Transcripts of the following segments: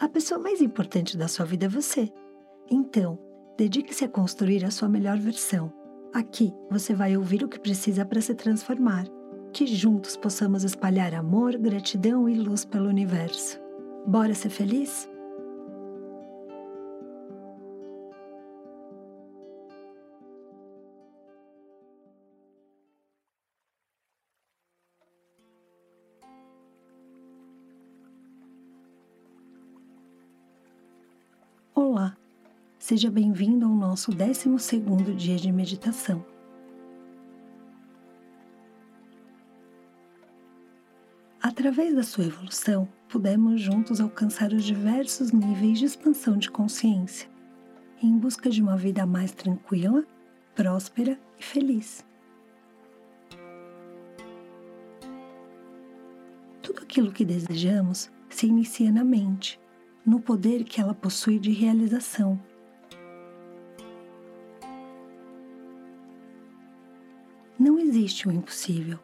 A pessoa mais importante da sua vida é você. Então, dedique-se a construir a sua melhor versão. Aqui você vai ouvir o que precisa para se transformar. Que juntos possamos espalhar amor, gratidão e luz pelo universo. Bora ser feliz? Seja bem-vindo ao nosso 12 dia de meditação. Através da sua evolução, pudemos juntos alcançar os diversos níveis de expansão de consciência, em busca de uma vida mais tranquila, próspera e feliz. Tudo aquilo que desejamos se inicia na mente no poder que ela possui de realização. Existe o impossível,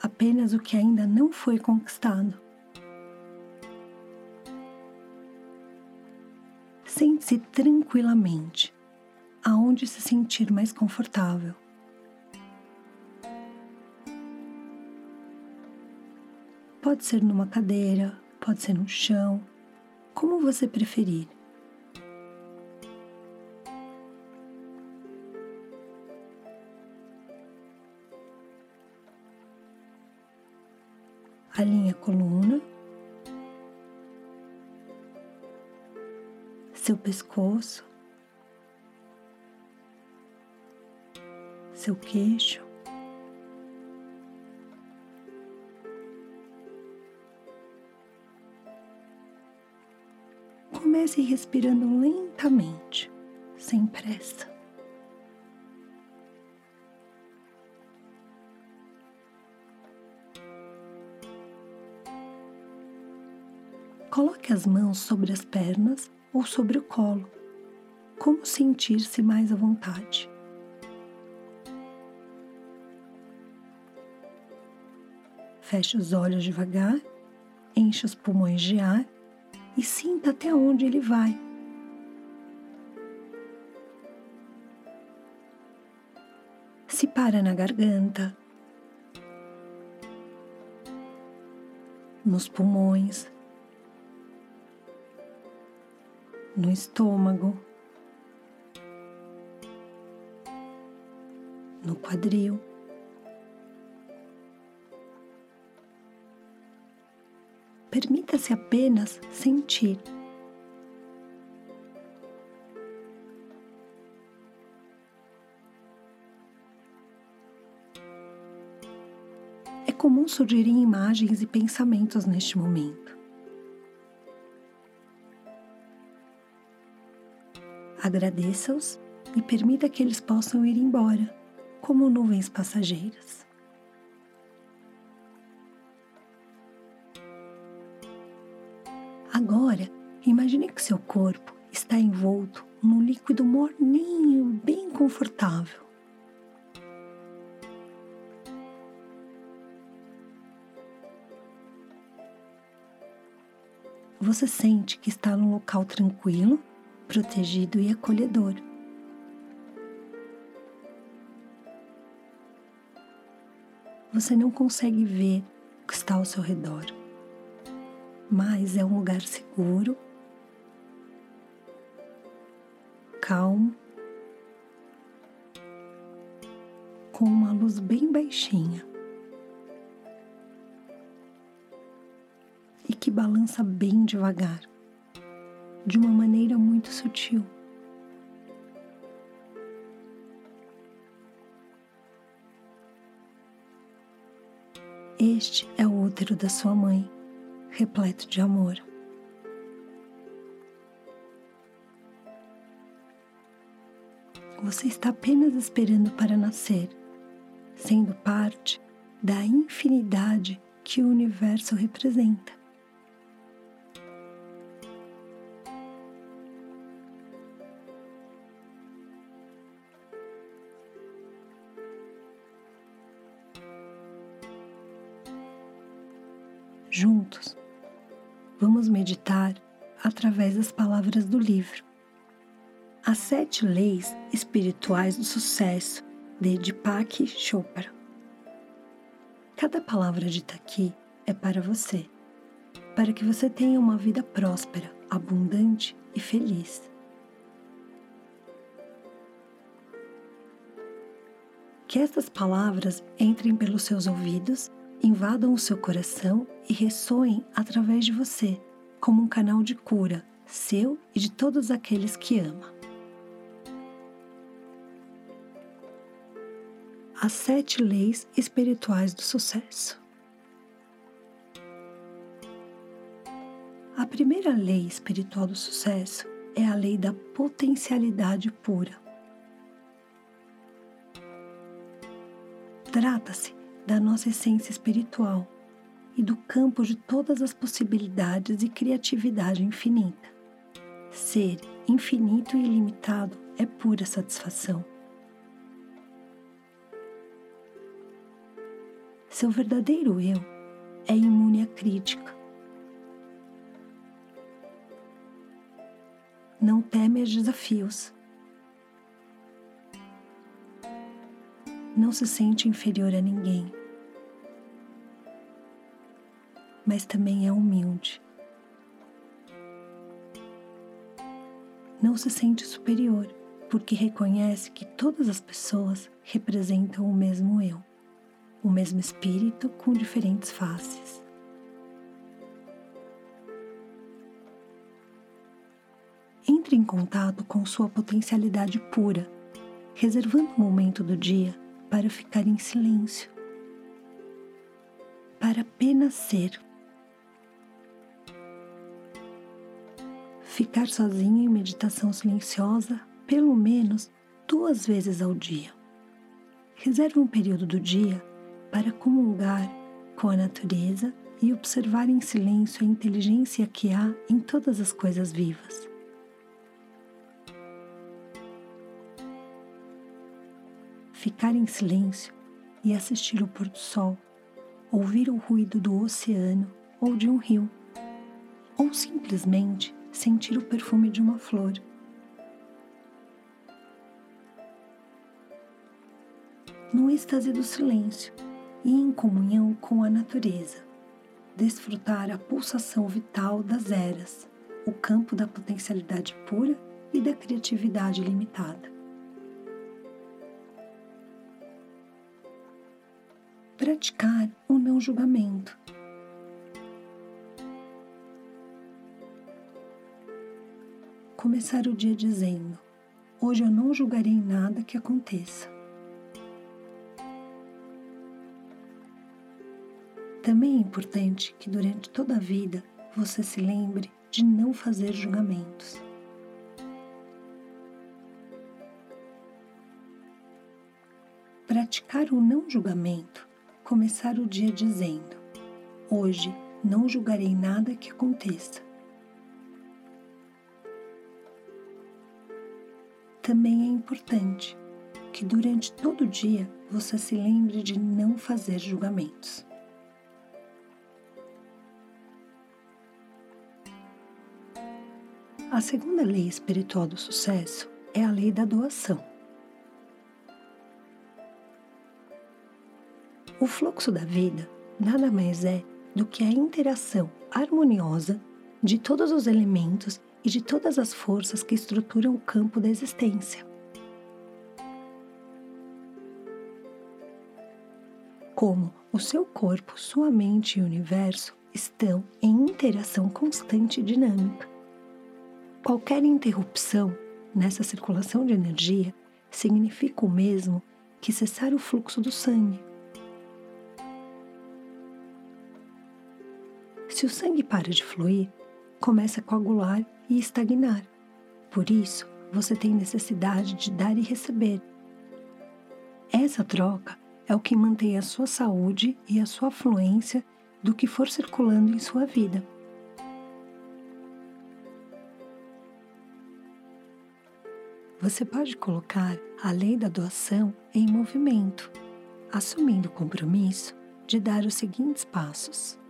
apenas o que ainda não foi conquistado. Sente-se tranquilamente, aonde se sentir mais confortável. Pode ser numa cadeira, pode ser no chão, como você preferir. Coluna, seu pescoço, seu queixo. Comece respirando lentamente, sem pressa. Coloque as mãos sobre as pernas ou sobre o colo, como sentir-se mais à vontade. Feche os olhos devagar, enche os pulmões de ar e sinta até onde ele vai. Se para na garganta, nos pulmões, no estômago, no quadril. Permita-se apenas sentir. É comum surgirem imagens e pensamentos neste momento. Agradeça-os e permita que eles possam ir embora, como nuvens passageiras. Agora, imagine que seu corpo está envolto num líquido morninho, bem confortável. Você sente que está num local tranquilo, protegido e acolhedor. Você não consegue ver o que está ao seu redor mas é um lugar seguro, calmo, com uma luz bem baixinha e que balança bem devagar, de uma maneira muito sutil. Este é o útero da sua mãe repleto de amor. Você está apenas esperando para nascer, sendo parte da infinidade que o universo representa. Juntos, Vamos meditar através das palavras do livro. As Sete Leis Espirituais do Sucesso, de Deepak Chopra. Cada palavra dita aqui é para você, para que você tenha uma vida próspera, abundante e feliz. Que estas palavras entrem pelos seus ouvidos, invadam o seu coração e ressoem através de você, como um canal de cura, seu e de todos aqueles que ama. As sete leis espirituais do sucesso. A primeira lei espiritual do sucesso é a lei da potencialidade pura. Trata-se da nossa essência espiritual e do campo de todas as possibilidades e criatividade infinita. Ser infinito e ilimitado é pura satisfação. Seu verdadeiro eu é imune à crítica. Não teme a desafios não se sente inferior a ninguém, mas também é humilde. Não se sente superior porque reconhece que todas as pessoas representam o mesmo eu, o mesmo espírito com diferentes faces. Entre em contato com sua potencialidade pura, reservando um momento do dia para ficar em silêncio, para apenas ser. Ficar sozinho em meditação silenciosa pelo menos duas vezes ao dia. Reserve um período do dia para comungar com a natureza e observar em silêncio a inteligência que há em todas as coisas vivas. Ficar em silêncio e assistir o pôr do sol, ouvir o ruído do oceano ou de um rio, ou simplesmente sentir o perfume de uma flor. No êxtase do silêncio e em comunhão com a natureza, desfrutar a pulsação vital das eras, o campo da potencialidade pura e da criatividade limitada. Praticar o não julgamento. Começar o dia dizendo: Hoje eu não julgarei nada que aconteça. Também é importante que durante toda a vida você se lembre de não fazer julgamentos. Praticar o não julgamento começar o dia dizendo: Hoje não julgarei nada que aconteça. Também é importante que durante todo o dia você se lembre de não fazer julgamentos. A segunda lei espiritual do sucesso é a lei da doação. O fluxo da vida nada mais é do que a interação harmoniosa de todos os elementos e de todas as forças que estruturam o campo da existência. Como o seu corpo, sua mente e o universo estão em interação constante e dinâmica. Qualquer interrupção nessa circulação de energia significa o mesmo que cessar o fluxo do sangue Se o sangue para de fluir, começa a coagular e estagnar. Por isso, você tem necessidade de dar e receber. Essa troca é o que mantém a sua saúde e a sua fluência do que for circulando em sua vida. Você pode colocar a lei da doação em movimento, assumindo o compromisso de dar os seguintes passos.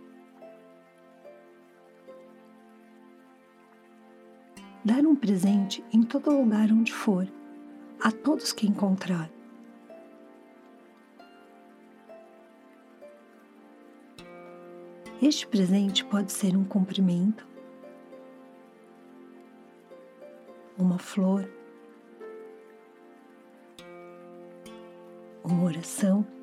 Dar um presente em todo lugar onde for, a todos que encontrar. Este presente pode ser um cumprimento, uma flor, uma oração.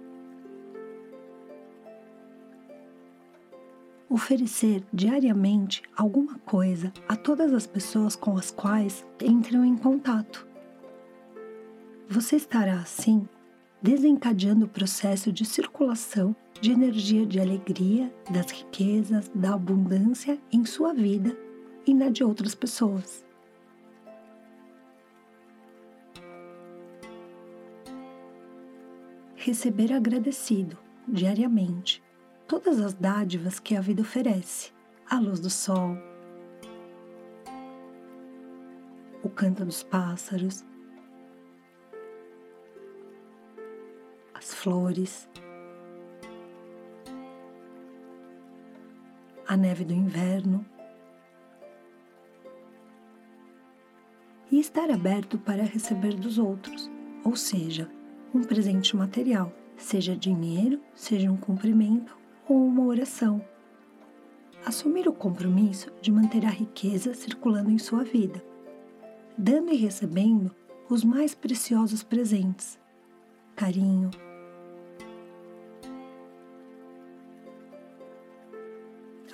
Oferecer diariamente alguma coisa a todas as pessoas com as quais entram em contato. Você estará assim desencadeando o processo de circulação de energia de alegria, das riquezas, da abundância em sua vida e na de outras pessoas. Receber agradecido diariamente todas as dádivas que a vida oferece: a luz do sol, o canto dos pássaros, as flores, a neve do inverno. E estar aberto para receber dos outros, ou seja, um presente material, seja dinheiro, seja um cumprimento ou uma oração. Assumir o compromisso de manter a riqueza circulando em sua vida, dando e recebendo os mais preciosos presentes: carinho,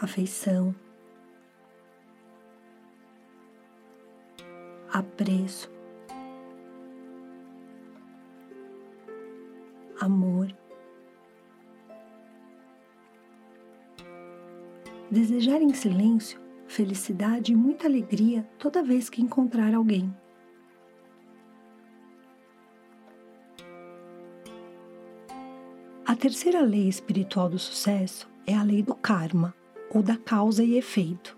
afeição, apreço, amor. Desejar em silêncio felicidade e muita alegria toda vez que encontrar alguém. A terceira lei espiritual do sucesso é a lei do karma ou da causa e efeito.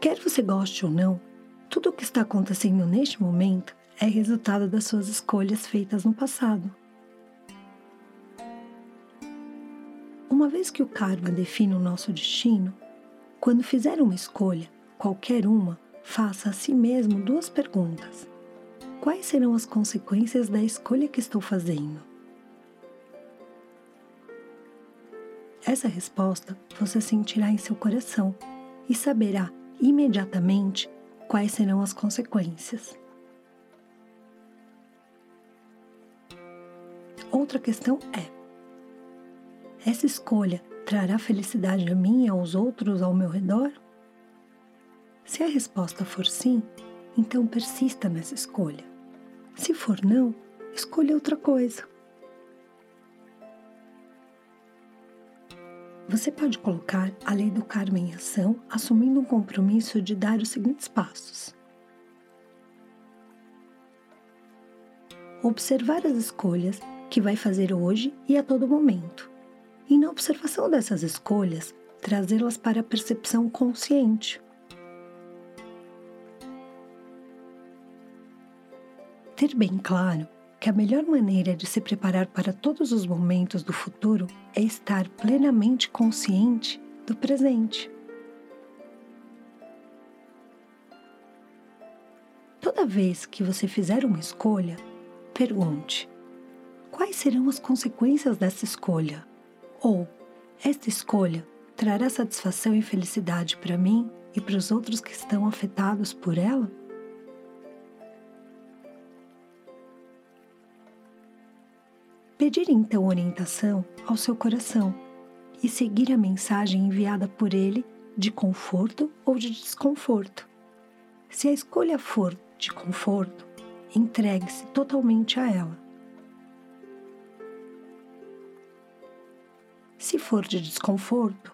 Quer você goste ou não, tudo o que está acontecendo neste momento é resultado das suas escolhas feitas no passado. Vez que o karma define o nosso destino, quando fizer uma escolha, qualquer uma, faça a si mesmo duas perguntas: Quais serão as consequências da escolha que estou fazendo? Essa resposta você sentirá em seu coração e saberá imediatamente quais serão as consequências. Outra questão é: essa escolha trará felicidade a mim e aos outros ao meu redor? Se a resposta for sim, então persista nessa escolha. Se for não, escolha outra coisa. Você pode colocar a lei do karma em ação, assumindo um compromisso de dar os seguintes passos. Observar as escolhas que vai fazer hoje e a todo momento. E na observação dessas escolhas, trazê-las para a percepção consciente. Ter bem claro que a melhor maneira de se preparar para todos os momentos do futuro é estar plenamente consciente do presente. Toda vez que você fizer uma escolha, pergunte: quais serão as consequências dessa escolha? Ou, esta escolha trará satisfação e felicidade para mim e para os outros que estão afetados por ela? Pedir então orientação ao seu coração e seguir a mensagem enviada por ele de conforto ou de desconforto. Se a escolha for de conforto, entregue-se totalmente a ela. Se for de desconforto,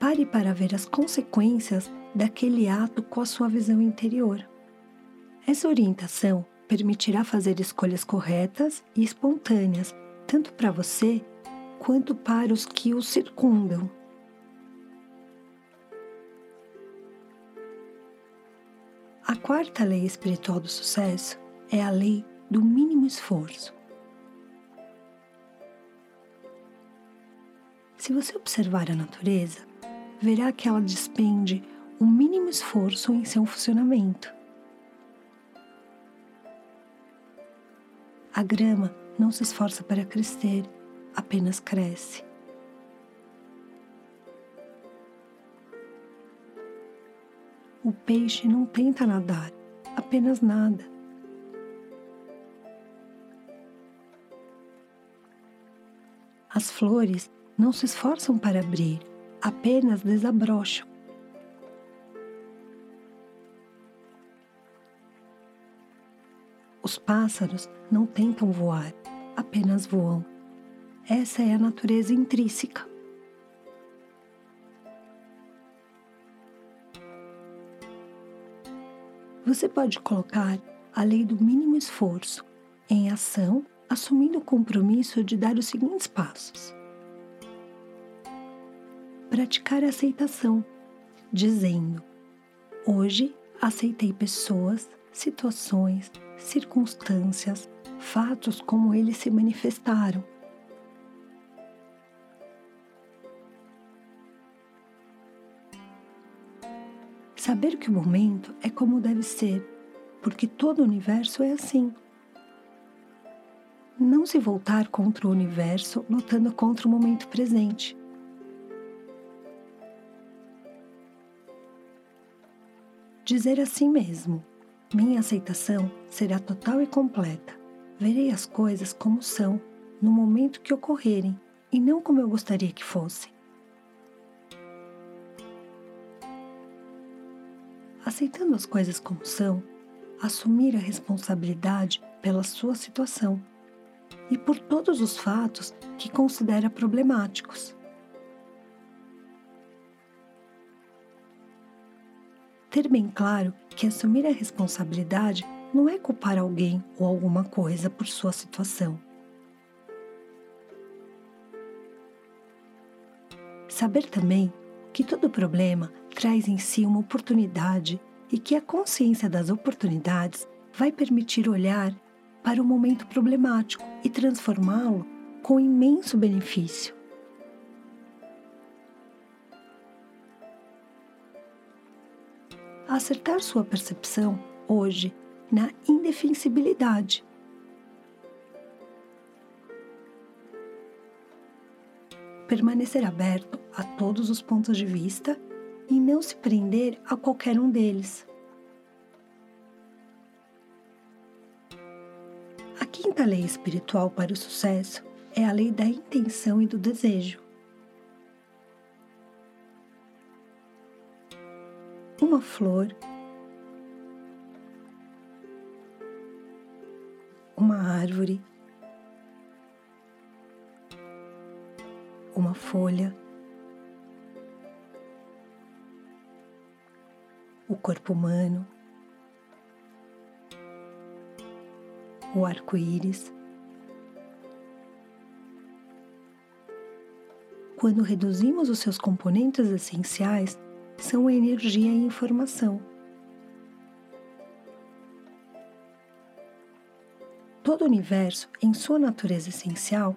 pare para ver as consequências daquele ato com a sua visão interior. Essa orientação permitirá fazer escolhas corretas e espontâneas tanto para você quanto para os que o circundam. A quarta lei espiritual do sucesso é a lei do mínimo esforço. Se você observar a natureza, verá que ela despende o mínimo esforço em seu funcionamento. A grama não se esforça para crescer, apenas cresce. O peixe não tenta nadar, apenas nada. As flores não se esforçam para abrir, apenas desabrocham. Os pássaros não tentam voar, apenas voam. Essa é a natureza intrínseca. Você pode colocar a lei do mínimo esforço em ação assumindo o compromisso de dar os seguintes passos. Praticar a aceitação, dizendo: Hoje aceitei pessoas, situações, circunstâncias, fatos como eles se manifestaram. Saber que o momento é como deve ser, porque todo o universo é assim não se voltar contra o universo lutando contra o momento presente. Dizer a si mesmo: minha aceitação será total e completa. Verei as coisas como são no momento que ocorrerem e não como eu gostaria que fossem. Aceitando as coisas como são, assumir a responsabilidade pela sua situação e por todos os fatos que considera problemáticos. Ter bem claro que assumir a responsabilidade não é culpar alguém ou alguma coisa por sua situação. Saber também que todo problema traz em si uma oportunidade e que a consciência das oportunidades vai permitir olhar para o momento problemático e transformá-lo com imenso benefício. Acertar sua percepção hoje na indefensibilidade. Permanecer aberto a todos os pontos de vista e não se prender a qualquer um deles. quinta lei espiritual para o sucesso é a lei da intenção e do desejo. Uma flor, uma árvore, uma folha, o corpo humano, o arco-íris. Quando reduzimos os seus componentes essenciais, são energia e informação. Todo o universo, em sua natureza essencial,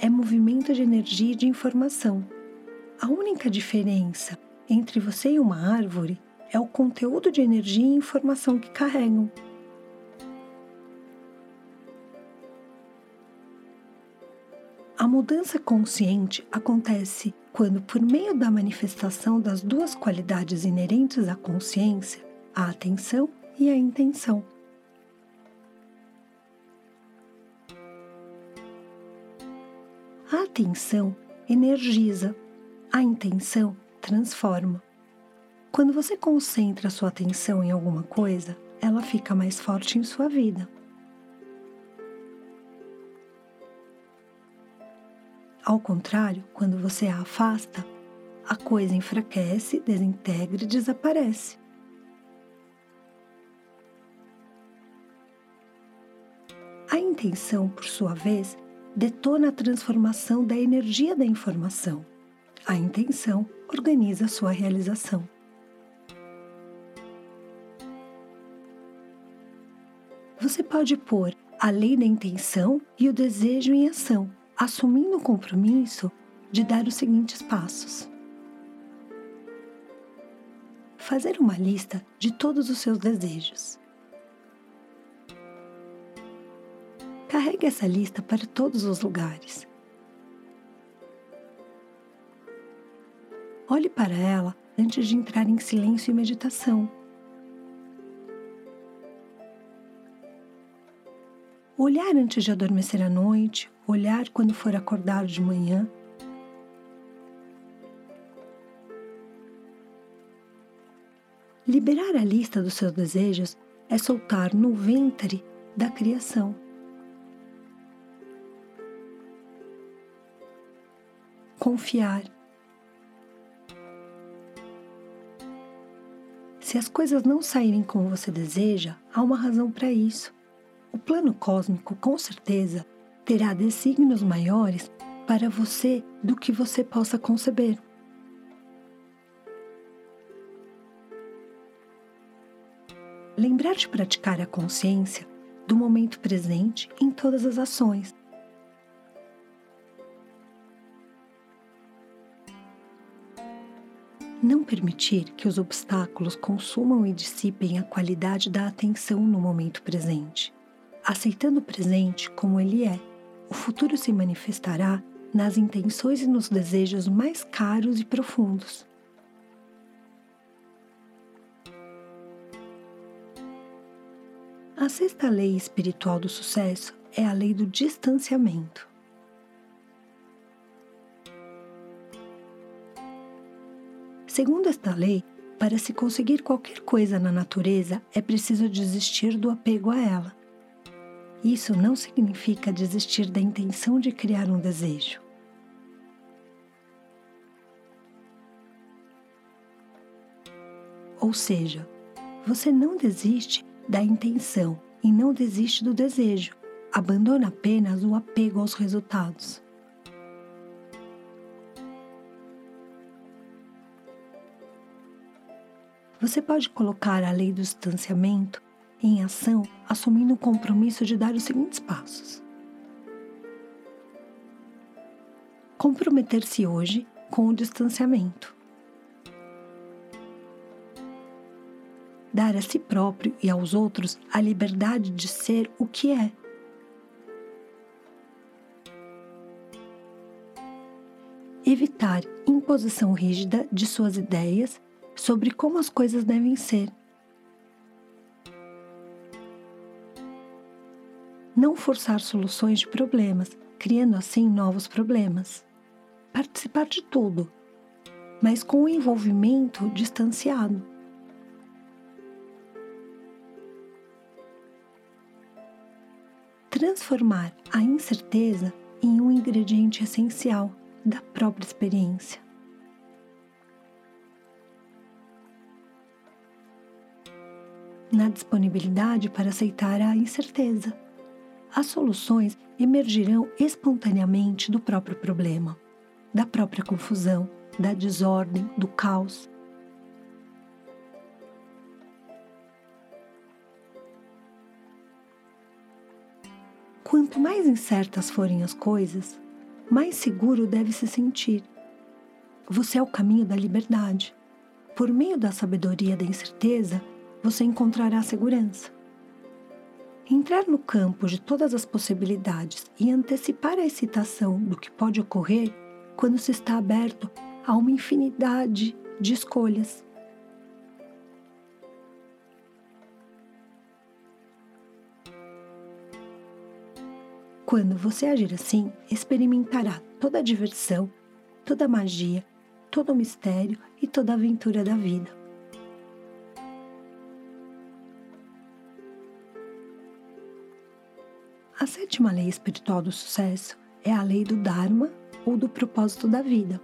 é movimento de energia e de informação. A única diferença entre você e uma árvore é o conteúdo de energia e informação que carregam. Mudança consciente acontece quando, por meio da manifestação das duas qualidades inerentes à consciência, a atenção e a intenção. A atenção energiza, a intenção transforma. Quando você concentra sua atenção em alguma coisa, ela fica mais forte em sua vida. Ao contrário, quando você a afasta, a coisa enfraquece, desintegra e desaparece. A intenção, por sua vez, detona a transformação da energia da informação. A intenção organiza sua realização. Você pode pôr a lei da intenção e o desejo em ação assumindo o compromisso de dar os seguintes passos. fazer uma lista de todos os seus desejos. Carregue essa lista para todos os lugares. Olhe para ela antes de entrar em silêncio e meditação. Olhar antes de adormecer à noite, olhar quando for acordar de manhã. Liberar a lista dos seus desejos é soltar no ventre da criação. Confiar. Se as coisas não saírem como você deseja, há uma razão para isso. O plano cósmico, com certeza, terá desígnios maiores para você do que você possa conceber. Lembrar de praticar a consciência do momento presente em todas as ações. Não permitir que os obstáculos consumam e dissipem a qualidade da atenção no momento presente. Aceitando o presente como ele é, o futuro se manifestará nas intenções e nos desejos mais caros e profundos. A sexta lei espiritual do sucesso é a lei do distanciamento. Segundo esta lei, para se conseguir qualquer coisa na natureza é preciso desistir do apego a ela. Isso não significa desistir da intenção de criar um desejo. Ou seja, você não desiste da intenção e não desiste do desejo, abandona apenas o apego aos resultados. Você pode colocar a lei do distanciamento em ação, assumindo o compromisso de dar os seguintes passos. Comprometer-se hoje com o distanciamento. Dar a si próprio e aos outros a liberdade de ser o que é. Evitar imposição rígida de suas ideias sobre como as coisas devem ser não forçar soluções de problemas, criando assim novos problemas. Participar de tudo, mas com o envolvimento distanciado. Transformar a incerteza em um ingrediente essencial da própria experiência. Na disponibilidade para aceitar a incerteza as soluções emergirão espontaneamente do próprio problema, da própria confusão, da desordem, do caos. Quanto mais incertas forem as coisas, mais seguro deve se sentir. Você é o caminho da liberdade. Por meio da sabedoria da incerteza, você encontrará segurança. Entrar no campo de todas as possibilidades e antecipar a excitação do que pode ocorrer quando se está aberto a uma infinidade de escolhas. Quando você agir assim, experimentará toda a diversão, toda a magia, todo o mistério e toda a aventura da vida. A sétima lei espiritual do sucesso é a lei do Dharma ou do propósito da vida.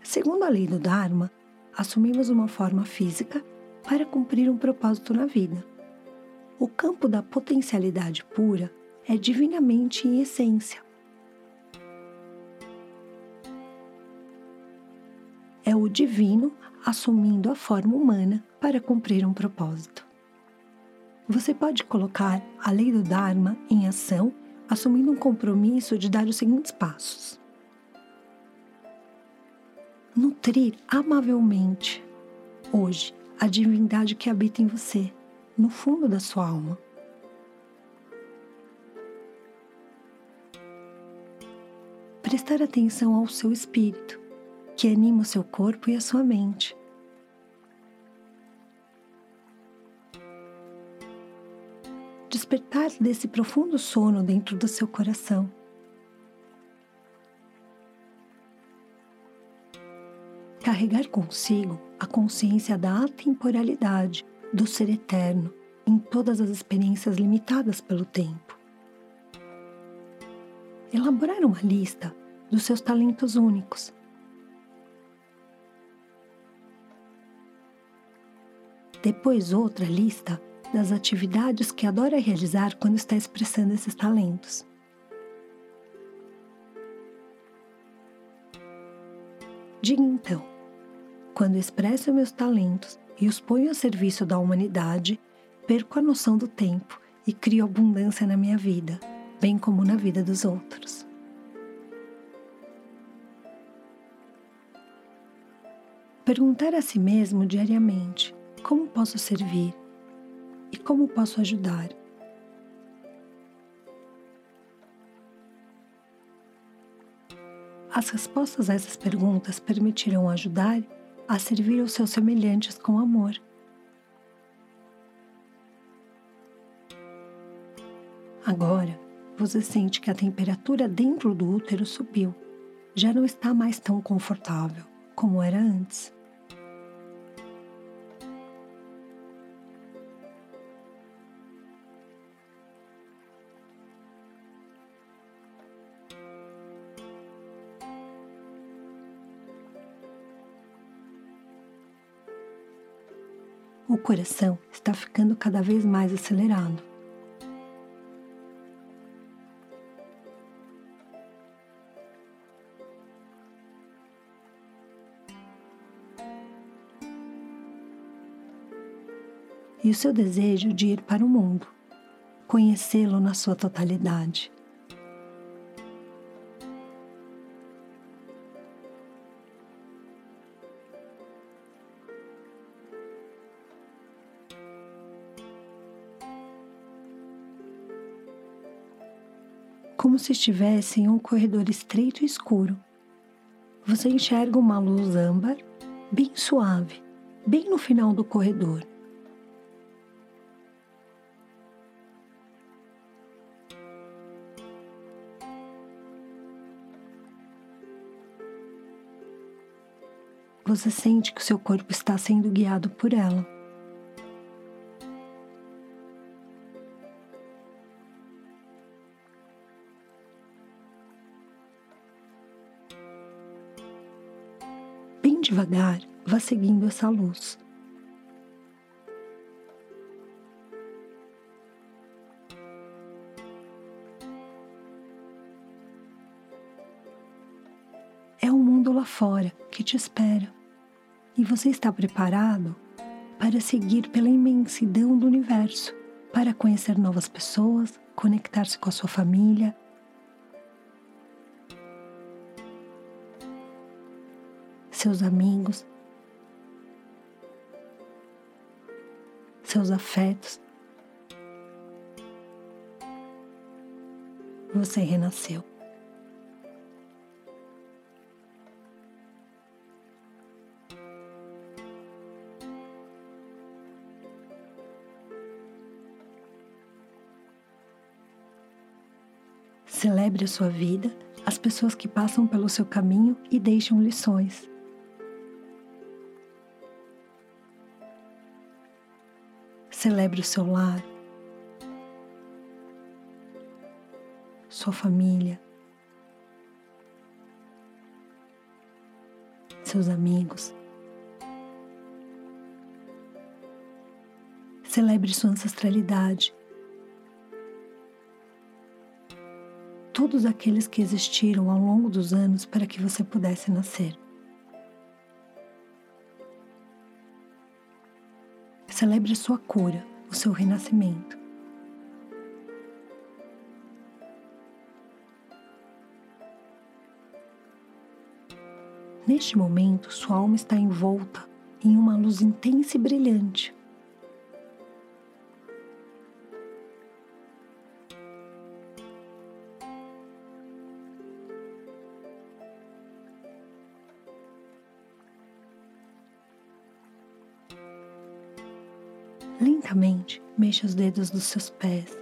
Segundo a lei do Dharma, assumimos uma forma física para cumprir um propósito na vida. O campo da potencialidade pura é divinamente em essência. É o divino assumindo a forma humana para cumprir um propósito. Você pode colocar a lei do Dharma em ação, assumindo um compromisso de dar os seguintes passos: nutrir amavelmente hoje a divindade que habita em você, no fundo da sua alma. Prestar atenção ao seu espírito, que anima o seu corpo e a sua mente. Despertar desse profundo sono dentro do seu coração carregar consigo a consciência da atemporalidade, do ser eterno, em todas as experiências limitadas pelo tempo. Elaborar uma lista dos seus talentos únicos. Depois, outra lista das atividades que adora realizar quando está expressando esses talentos. Diga então: quando expresso meus talentos e os ponho a serviço da humanidade, perco a noção do tempo e crio abundância na minha vida, bem como na vida dos outros. Perguntar a si mesmo diariamente: como posso servir e como posso ajudar? As respostas a essas perguntas permitirão ajudar a servir os seus semelhantes com amor. Agora, você sente que a temperatura dentro do útero subiu. Já não está mais tão confortável como era antes. Coração está ficando cada vez mais acelerado. E o seu desejo de ir para o mundo, conhecê-lo na sua totalidade. Como se estivesse em um corredor estreito e escuro. Você enxerga uma luz âmbar, bem suave, bem no final do corredor. Você sente que o seu corpo está sendo guiado por ela. Devagar, vá seguindo essa luz. É o mundo lá fora que te espera e você está preparado para seguir pela imensidão do universo, para conhecer novas pessoas, conectar-se com a sua família seus amigos, seus afetos. Você renasceu. Celebre a sua vida, as pessoas que passam pelo seu caminho e deixam lições. Celebre o seu lar, sua família, seus amigos. Celebre sua ancestralidade. Todos aqueles que existiram ao longo dos anos para que você pudesse nascer. Celebre a sua cura, o seu renascimento. Neste momento, sua alma está envolta em uma luz intensa e brilhante. Mexa os dedos dos seus pés.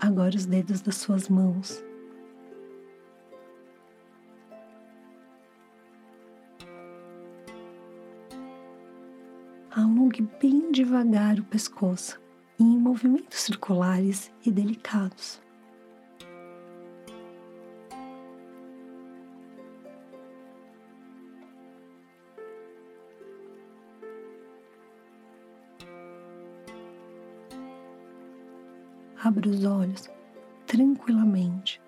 Agora os dedos das suas mãos. Alongue bem devagar o pescoço em movimentos circulares e delicados. Abra os olhos tranquilamente.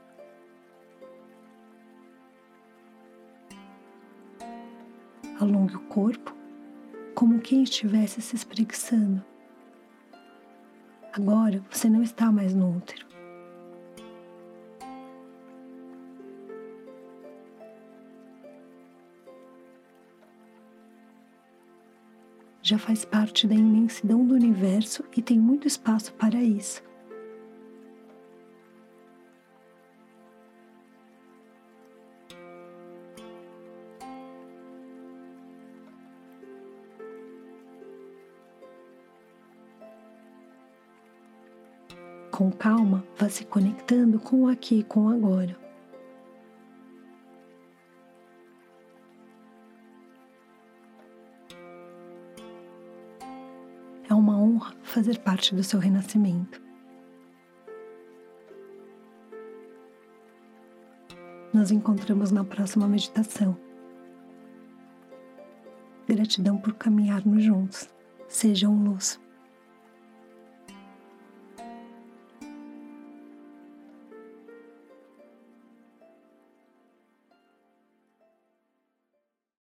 Alongue o corpo como quem estivesse se espreguiçando. Agora você não está mais no útero. Já faz parte da imensidão do universo e tem muito espaço para isso. Calma, vá se conectando com o aqui e com o agora. É uma honra fazer parte do seu renascimento. Nos encontramos na próxima meditação. Gratidão por caminharmos juntos. Sejam luz.